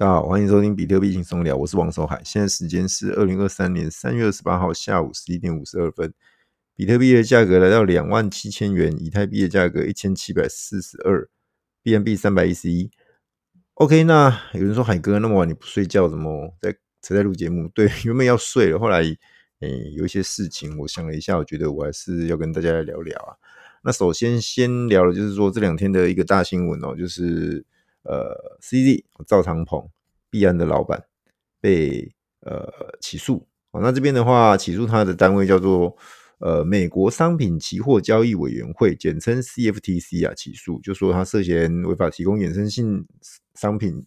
大家好，欢迎收听比特币轻松聊，我是王守海。现在时间是二零二三年三月二十八号下午十一点五十二分。比特币的价格来到两万七千元，以太币的价格一千七百四十二，BNB 三百一十一。OK，那有人说海哥那么晚你不睡觉，怎么在才在录节目？对，原本要睡了，后来诶、有一些事情，我想了一下，我觉得我还是要跟大家来聊聊啊。那首先先聊的就是说这两天的一个大新闻哦，就是。呃，CZ 赵长鹏，币安的老板被呃起诉。哦，那这边的话，起诉他的单位叫做呃美国商品期货交易委员会，简称 CFTC 啊，起诉就说他涉嫌违法提供衍生性商品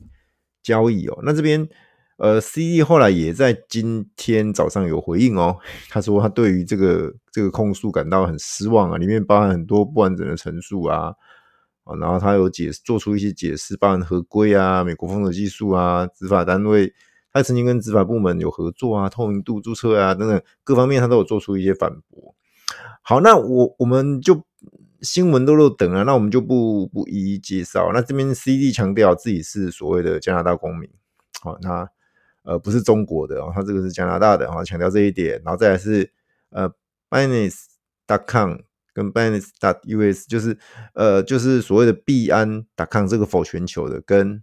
交易哦。那这边呃，CZ 后来也在今天早上有回应哦，他说他对于这个这个控诉感到很失望啊，里面包含很多不完整的陈述啊。啊，然后他有解做出一些解释，包含合规啊、美国封锁技术啊、执法单位，他曾经跟执法部门有合作啊、透明度注册啊等等各方面，他都有做出一些反驳。好，那我我们就新闻都漏等了，那我们就不不一一介绍。那这边 C D 强调自己是所谓的加拿大公民，好，他呃不是中国的，他这个是加拿大的，然后强调这一点，然后再来是呃 Binance.com。跟 Binance.US 就是呃就是所谓的币安 .com 这个否全球的，跟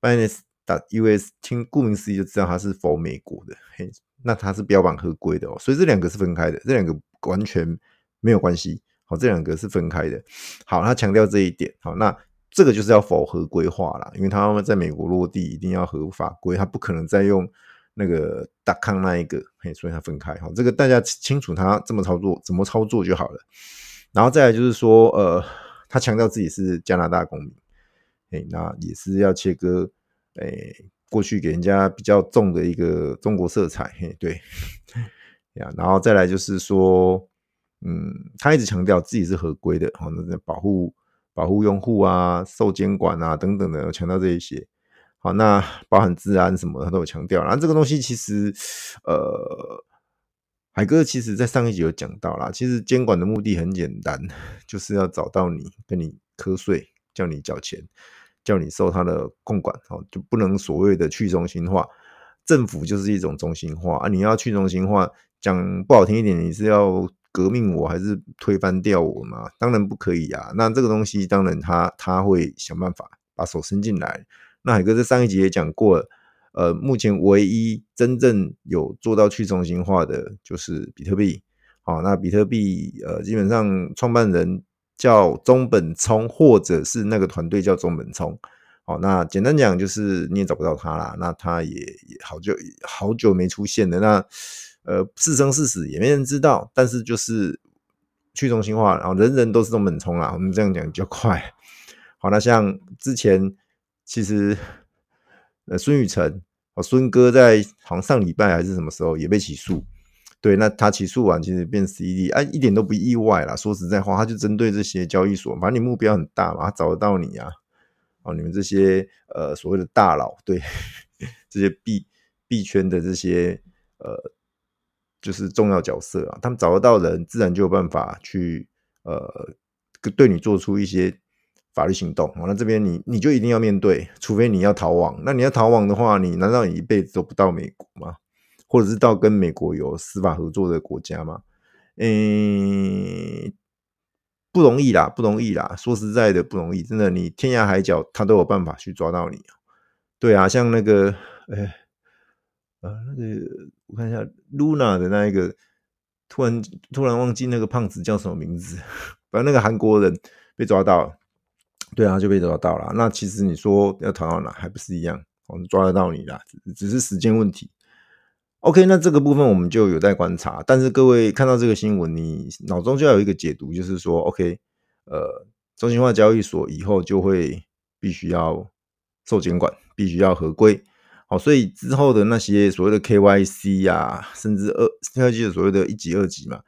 Binance.US 听顾名思义就知道它是否美国的，嘿，那它是标榜合规的哦，所以这两个是分开的，这两个完全没有关系，好，这两个是分开的。好，他强调这一点，好，那这个就是要否合规化啦，因为他们在美国落地一定要合法规，他不可能再用那个 .com 那一个，嘿，所以他分开，好，这个大家清楚他这么操作怎么操作就好了。然后再来就是说，呃，他强调自己是加拿大公民，哎，那也是要切割，哎，过去给人家比较重的一个中国色彩，嘿，对，呀，然后再来就是说，嗯，他一直强调自己是合规的，好，那保护保护用户啊，受监管啊等等的，强调这一些，好，那包含治安什么，他都有强调。然后这个东西其实，呃。海哥其实，在上一集有讲到啦，其实监管的目的很简单，就是要找到你，跟你瞌睡，叫你缴钱，叫你受他的控管，哦，就不能所谓的去中心化。政府就是一种中心化啊，你要去中心化，讲不好听一点，你是要革命我还是推翻掉我嘛？当然不可以啊。那这个东西，当然他他会想办法把手伸进来。那海哥在上一集也讲过了。呃，目前唯一真正有做到去中心化的就是比特币。好，那比特币呃，基本上创办人叫中本聪，或者是那个团队叫中本聪。好，那简单讲就是你也找不到他啦。那他也好久好久没出现了。那呃，是生是死也没人知道。但是就是去中心化，然后人人都是中本聪啦。我们这样讲比较快。好，那像之前其实。呃，孙宇晨，哦，孙哥在好像上礼拜还是什么时候也被起诉，对，那他起诉完其实变 C D，哎，一点都不意外啦。说实在话，他就针对这些交易所，反正你目标很大嘛，他找得到你啊，哦，你们这些呃所谓的大佬，对，这些币币圈的这些呃就是重要角色啊，他们找得到人，自然就有办法去呃对你做出一些。法律行动，哦那这边你你就一定要面对，除非你要逃亡。那你要逃亡的话，你难道你一辈子都不到美国吗？或者是到跟美国有司法合作的国家吗？嗯，不容易啦，不容易啦。说实在的，不容易，真的，你天涯海角他都有办法去抓到你。对啊，像那个，哎，呃，那个我看一下，Luna 的那一个，突然突然忘记那个胖子叫什么名字，反正那个韩国人被抓到了。对啊，就被抓到了。那其实你说要逃到哪，还不是一样？我们抓得到你啦，只是时间问题。OK，那这个部分我们就有待观察。但是各位看到这个新闻，你脑中就要有一个解读，就是说，OK，呃，中心化交易所以后就会必须要受监管，必须要合规。好，所以之后的那些所谓的 KYC 呀、啊，甚至二，现在记得所谓的一级、二级嘛，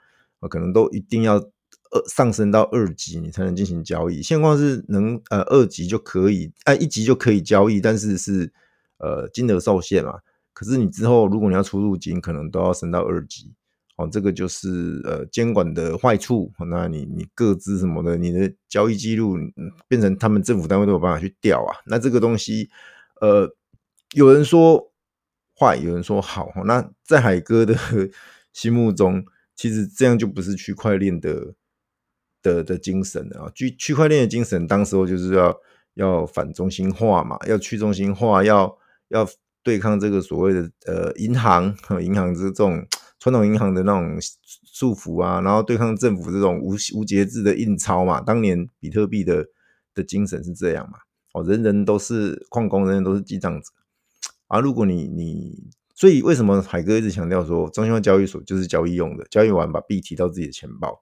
可能都一定要。二上升到二级，你才能进行交易。现况是能呃二级就可以，哎、一级就可以交易，但是是呃金额受限嘛。可是你之后如果你要出入金，可能都要升到二级。哦，这个就是呃监管的坏处。那你你各自什么的，你的交易记录变成他们政府单位都有办法去调啊。那这个东西呃有人说坏，有人说好。那在海哥的 心目中，其实这样就不是区块链的的的精神啊！区区块链的精神，当时候就是要要反中心化嘛，要去中心化，要要对抗这个所谓的呃银行和银行这种传统银行的那种束缚啊，然后对抗政府这种无无节制的印钞嘛。当年比特币的的精神是这样嘛？哦，人人都是矿工，人人都是记账者啊！如果你你，所以为什么海哥一直强调说，中心化交易所就是交易用的，交易完把币提到自己的钱包，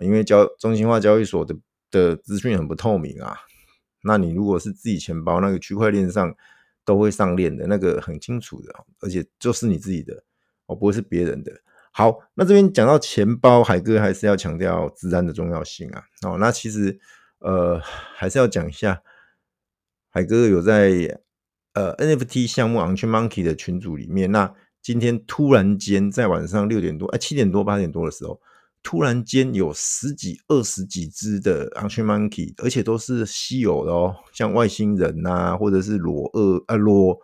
因为交中心化交易所的的资讯很不透明啊。那你如果是自己钱包，那个区块链上都会上链的，那个很清楚的，而且就是你自己的，哦，不会是别人的。好，那这边讲到钱包，海哥还是要强调资安的重要性啊。哦，那其实呃，还是要讲一下。海哥有在呃 NFT 项目 On Chain Monkey 的群组里面，那今天突然间在晚上六点多，哎七点多八点多的时候，突然间有十几二十几只的 On Chain Monkey，而且都是稀有的哦，像外星人呐、或者是裸鳄啊裸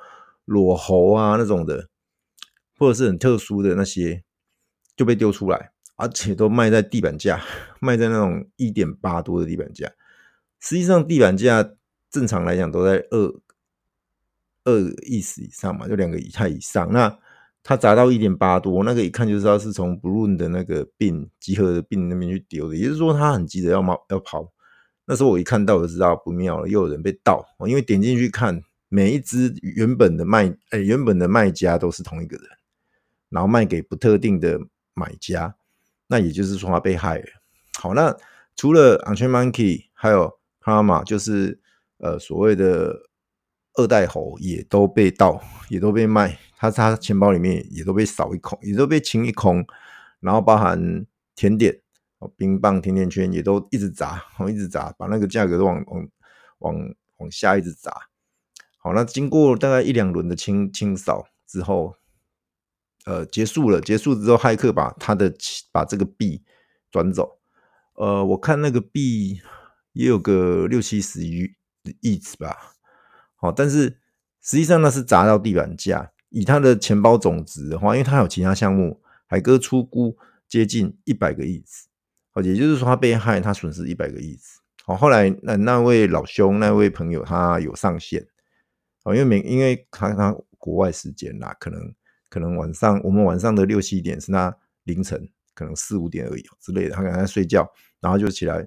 裸猴啊那种的，或者是很特殊的那些就被丢出来，而且都卖在地板价，卖在那种一点八多的地板价，实际上地板价。正常来讲都在二二意思以上嘛，就两个以太以上。那它砸到一点八多，那个一看就知道是从 Balloon 的那个病集合的病那边去丢的，也就是说他很急着要跑要跑。那时候我一看到我就知道不妙了，又有人被盗。因为点进去看，每一只原本的卖哎、原本的卖家都是同一个人，然后卖给不特定的买家，那也就是说他被害了。好，那除了 OnChainMonkey 还有 Karma 就是。呃，所谓的二代猴也都被盗，也都被卖，他他钱包里面也都被扫一空，也都被清一空，然后包含甜点、冰棒、甜甜圈也都一直砸，一直砸，把那个价格都往往往往下一直砸。好，那经过大概一两轮的清清扫之后，呃，结束了，结束之后，骇客把他的把这个币转走，呃，我看那个币也有个六七十亿。意思吧，好，但是实际上那是砸到地板价。以他的钱包总值的话，因为他有其他项目，海哥出估接近一百个亿次，好，也就是说他被害，他损失一百个亿次。好，后来那那位老兄，那位朋友，他有上线，好，因为每因为他他国外时间啦，可能可能晚上我们晚上的六七点是他凌晨可能四五点而已之类的，他可能在睡觉，然后就起来。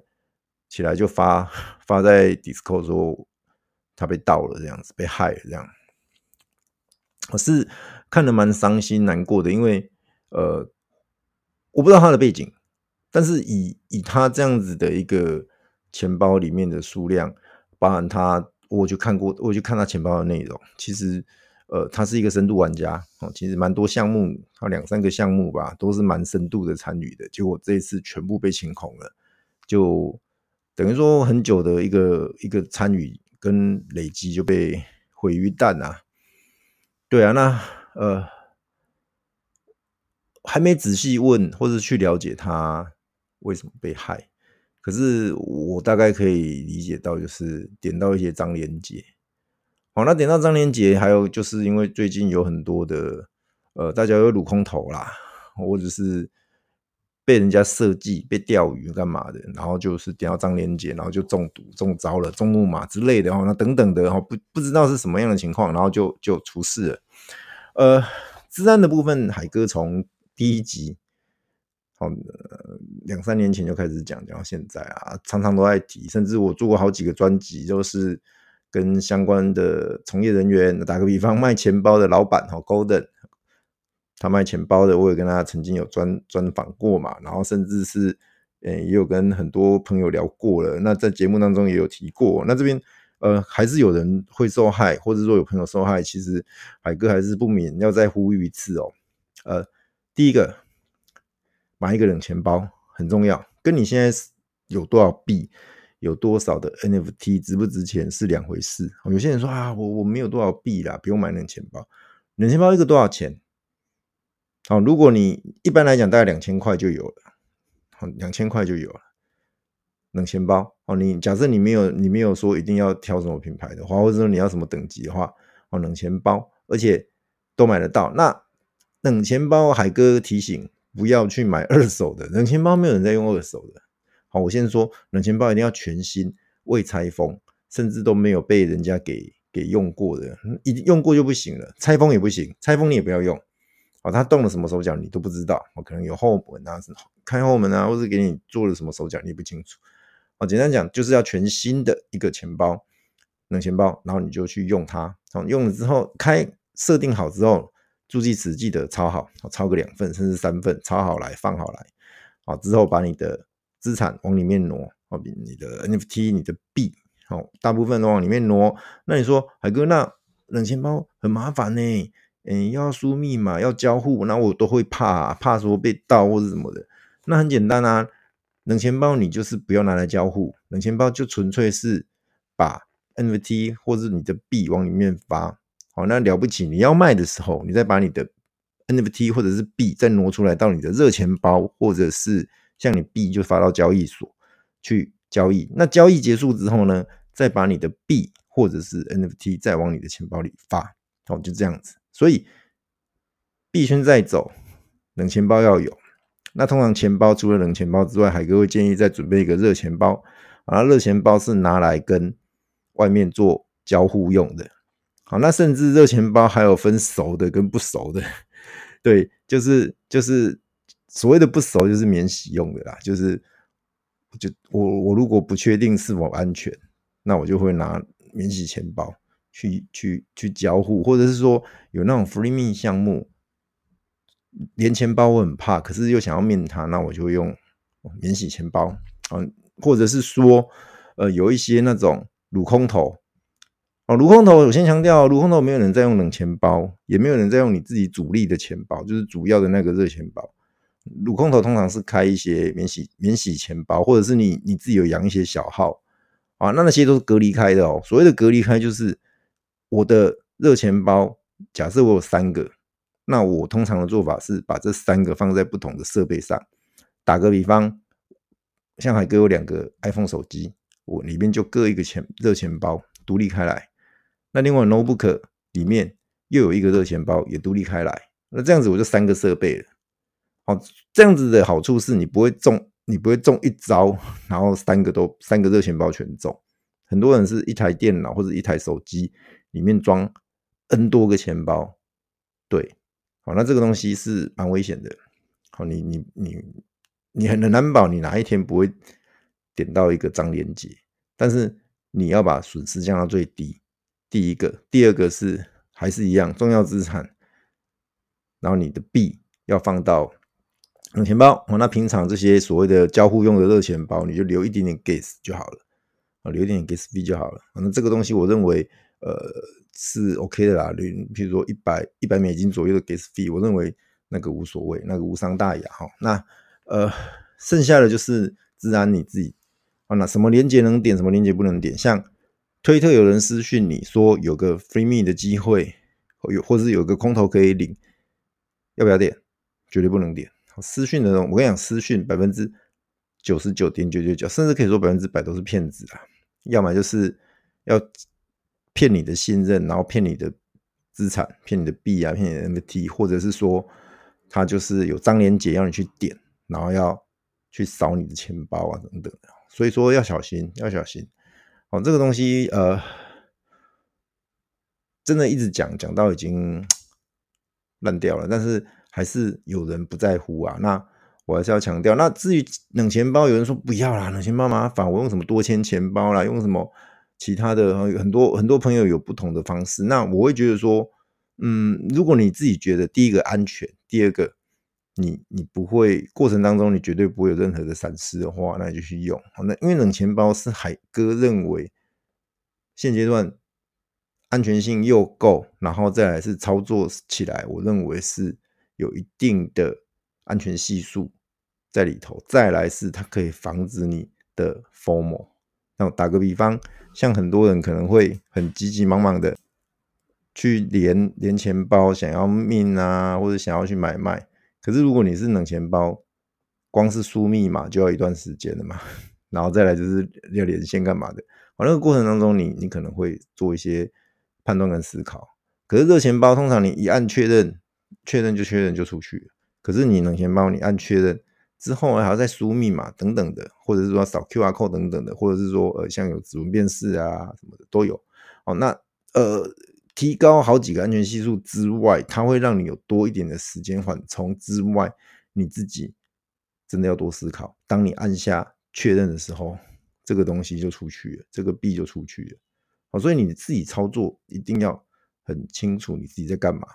起来就发发在 Discord 说他被盗了这样子，被害了这样，我是看得蛮伤心难过的，因为呃我不知道他的背景，但是以以他这样子的一个钱包里面的数量，包含他我就看过，我就看他钱包的内容，其实呃他是一个深度玩家哦，其实蛮多项目，他两三个项目吧，都是蛮深度的参与的，结果这一次全部被清空了，就。等于说很久的一个一个参与跟累积就被毁于一旦啊！对啊，那呃还没仔细问或者去了解他为什么被害，可是我大概可以理解到，就是点到一些张连结。好，那点到张连结，还有就是因为最近有很多的呃，大家有撸空投啦，或者是。被人家设计被钓鱼干嘛的，然后就是点到张连杰，然后就中毒中招了，中木马之类的哦，那等等的哈，不不知道是什么样的情况，然后就就出事了。呃，治安的部分，海哥从第一集，好两三年前就开始讲，讲到现在啊，常常都在提，甚至我做过好几个专辑，都是跟相关的从业人员，打个比方，卖钱包的老板哈，Golden。他卖钱包的，我也跟他曾经有专专访过嘛，然后甚至是，呃、也有跟很多朋友聊过了。那在节目当中也有提过。那这边，呃，还是有人会受害，或者说有朋友受害。其实海哥还是不免要再呼吁一次哦。呃，第一个，买一个冷钱包很重要，跟你现在有多少币、有多少的 NFT 值不值钱是两回事。有些人说啊，我我没有多少币啦，不用买冷钱包。冷钱包一个多少钱？好，如果你一般来讲大概两千块就有了，好，两千块就有了冷钱包。哦，你假设你没有你没有说一定要挑什么品牌的话，或者说你要什么等级的话，哦，冷钱包而且都买得到。那冷钱包，海哥提醒不要去买二手的冷钱包，没有人在用二手的。好，我先说冷钱包一定要全新，未拆封，甚至都没有被人家给给用过的，一用过就不行了，拆封也不行，拆封你也不要用。哦，他动了什么手脚你都不知道，哦，可能有后门啊，开后门啊，或者给你做了什么手脚你不清楚。哦，简单讲就是要全新的一个钱包，冷钱包，然后你就去用它。哦，用了之后开设定好之后，助记词记得抄好，抄个两份甚至三份，抄好来放好来。好，之后把你的资产往里面挪，哦，你的 NFT、你的币，好，大部分都往里面挪。那你说海哥，那冷钱包很麻烦呢？嗯，要输密码，要交互，那我都会怕，怕说被盗或者什么的。那很简单啊，冷钱包你就是不要拿来交互，冷钱包就纯粹是把 NFT 或者你的币往里面发。好，那了不起，你要卖的时候，你再把你的 NFT 或者是币再挪出来到你的热钱包，或者是像你币就发到交易所去交易。那交易结束之后呢，再把你的币或者是 NFT 再往你的钱包里发。好，就这样子。所以币圈在走，冷钱包要有。那通常钱包除了冷钱包之外，海哥会建议再准备一个热钱包。啊，热钱包是拿来跟外面做交互用的。好，那甚至热钱包还有分熟的跟不熟的。对，就是就是所谓的不熟，就是免洗用的啦。就是就我我如果不确定是否安全，那我就会拿免洗钱包。去去去交互，或者是说有那种 free me 项目，连钱包我很怕，可是又想要 mint 它，那我就用免洗钱包啊，或者是说呃有一些那种卤空投哦，卤空投我先强调，卤空投没有人在用冷钱包，也没有人在用你自己主力的钱包，就是主要的那个热钱包。卤空投通常是开一些免洗免洗钱包，或者是你你自己有养一些小号啊，那那些都是隔离开的哦。所谓的隔离开就是。我的热钱包，假设我有三个，那我通常的做法是把这三个放在不同的设备上。打个比方，像海哥有两个 iPhone 手机，我里面就各一个钱热钱包独立开来。那另外 Notebook 里面又有一个热钱包也独立开来。那这样子我就三个设备了。好，这样子的好处是你不会中，你不会中一招，然后三个都三个热钱包全中。很多人是一台电脑或者一台手机。里面装 N 多个钱包，对，好，那这个东西是蛮危险的。好，你你你你很难保你哪一天不会点到一个张连杰，但是你要把损失降到最低。第一个，第二个是还是一样重要资产，然后你的币要放到钱包。那平常这些所谓的交互用的热钱包，你就留一点点 gas 就好了，啊，留一点点 gas 币就好了。反正这个东西我认为。呃，是 OK 的啦。你比如说一百一百美金左右的 gas fee，我认为那个无所谓，那个无伤大雅哈。那呃，剩下的就是自然你自己啊，那什么连接能点，什么连接不能点。像推特有人私讯你说有个 free me 的机会，有或者是有个空投可以领，要不要点？绝对不能点。私讯的人，我跟你讲，私讯百分之九十九点九九九，甚至可以说百分之百都是骗子啊。要么就是要。骗你的信任，然后骗你的资产，骗你的币啊，骗你的 NFT，或者是说他就是有张连杰要你去点，然后要去扫你的钱包啊等等，所以说要小心，要小心。哦，这个东西呃，真的一直讲讲到已经 烂掉了，但是还是有人不在乎啊。那我还是要强调，那至于冷钱包，有人说不要啦，冷钱包麻烦，我用什么多签钱包啦，用什么？其他的很多很多朋友有不同的方式，那我会觉得说，嗯，如果你自己觉得第一个安全，第二个你你不会过程当中你绝对不会有任何的闪失的话，那你就去用。那因为冷钱包是海哥认为现阶段安全性又够，然后再来是操作起来，我认为是有一定的安全系数在里头，再来是它可以防止你的 FOMO。那打个比方。像很多人可能会很急急忙忙的去连连钱包，想要命啊，或者想要去买卖。可是如果你是冷钱包，光是输密码就要一段时间了嘛，然后再来就是要连线干嘛的。啊，那个过程当中你，你你可能会做一些判断跟思考。可是热钱包通常你一按确认，确认就确认就出去了。可是你冷钱包你按确认之后还要再输密码等等的，或者是说扫 QR code 等等的，或者是说呃像有指纹辨识啊什么的都有。哦，那呃提高好几个安全系数之外，它会让你有多一点的时间缓冲之外，你自己真的要多思考。当你按下确认的时候，这个东西就出去了，这个币就出去了。好，所以你自己操作一定要很清楚你自己在干嘛，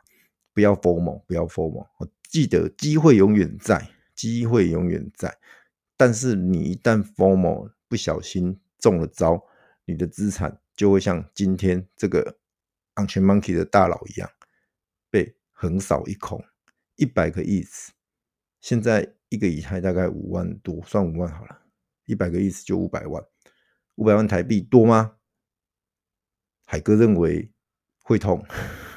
不要 FOMO，不要 FOMO。记得机会永远在，机会永远在。但是你一旦 FOMO 不小心中了招，你的资产就会像今天这个 AnchainMonkey 的大佬一样，被横扫一空，一百个亿次现在一个以太大概五万多，算五万好了，一百个亿次就五百万，五百万台币多吗？海哥认为会痛，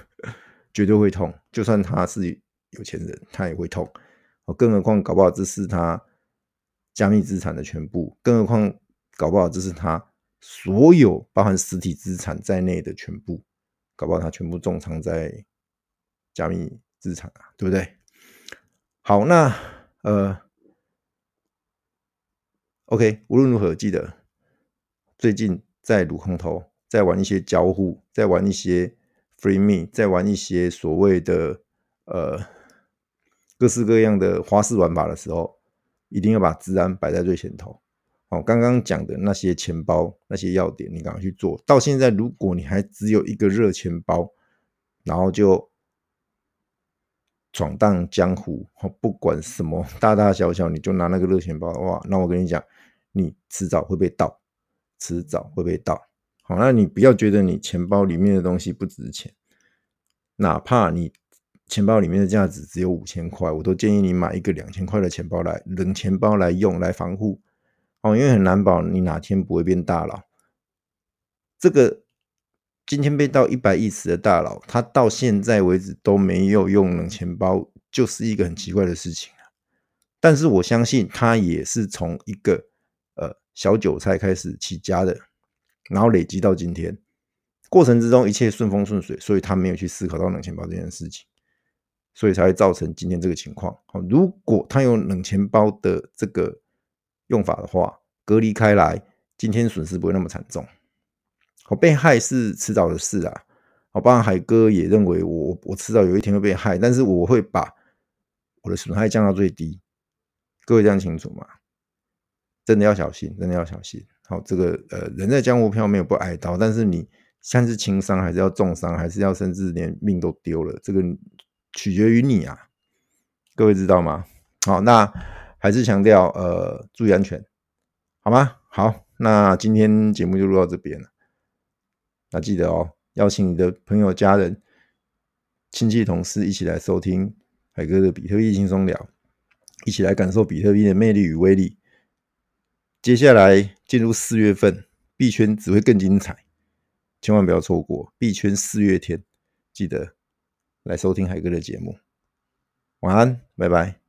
绝对会痛，就算他是。有钱人他也会痛，更何况搞不好这是他加密资产的全部，更何况搞不好这是他所有包含实体资产在内的全部，搞不好他全部重仓在加密资产啊，对不对？好，那呃，OK，无论如何，记得最近在撸空投，在玩一些交互，在玩一些 Free Me，在玩一些所谓的呃。各式各样的花式玩法的时候，一定要把治安摆在最前头。哦，刚刚讲的那些钱包、那些要点，你赶快去做。到现在，如果你还只有一个热钱包，然后就闯荡江湖，不管什么大大小小，你就拿那个热钱包的话，那我跟你讲，你迟早会被盗，迟早会被盗。好，那你不要觉得你钱包里面的东西不值钱，哪怕你。钱包里面的价值只有五千块，我都建议你买一个两千块的钱包来冷钱包来用来防护哦，因为很难保你哪天不会变大佬。这个今天被盗一百亿次的大佬，他到现在为止都没有用冷钱包，就是一个很奇怪的事情。但是我相信他也是从一个呃小韭菜开始起家的，然后累积到今天，过程之中一切顺风顺水，所以他没有去思考到冷钱包这件事情。所以才会造成今天这个情况。好如果他用冷钱包的这个用法的话，隔离开来，今天损失不会那么惨重。好，被害是迟早的事啊。好，包括海哥也认为我我迟早有一天会被害，但是我会把我的损害降到最低。各位这样清楚吗？真的要小心，真的要小心。好，这个呃，人在江湖飘没有不挨刀，但是你像是轻伤还是要重伤，还是要甚至连命都丢了，这个。取决于你啊，各位知道吗？好，那还是强调呃，注意安全，好吗？好，那今天节目就录到这边了。那记得哦，邀请你的朋友、家人、亲戚、同事一起来收听海哥的比特币轻松聊，一起来感受比特币的魅力与威力。接下来进入四月份，币圈只会更精彩，千万不要错过币圈四月天，记得。来收听海哥的节目，晚安，拜拜。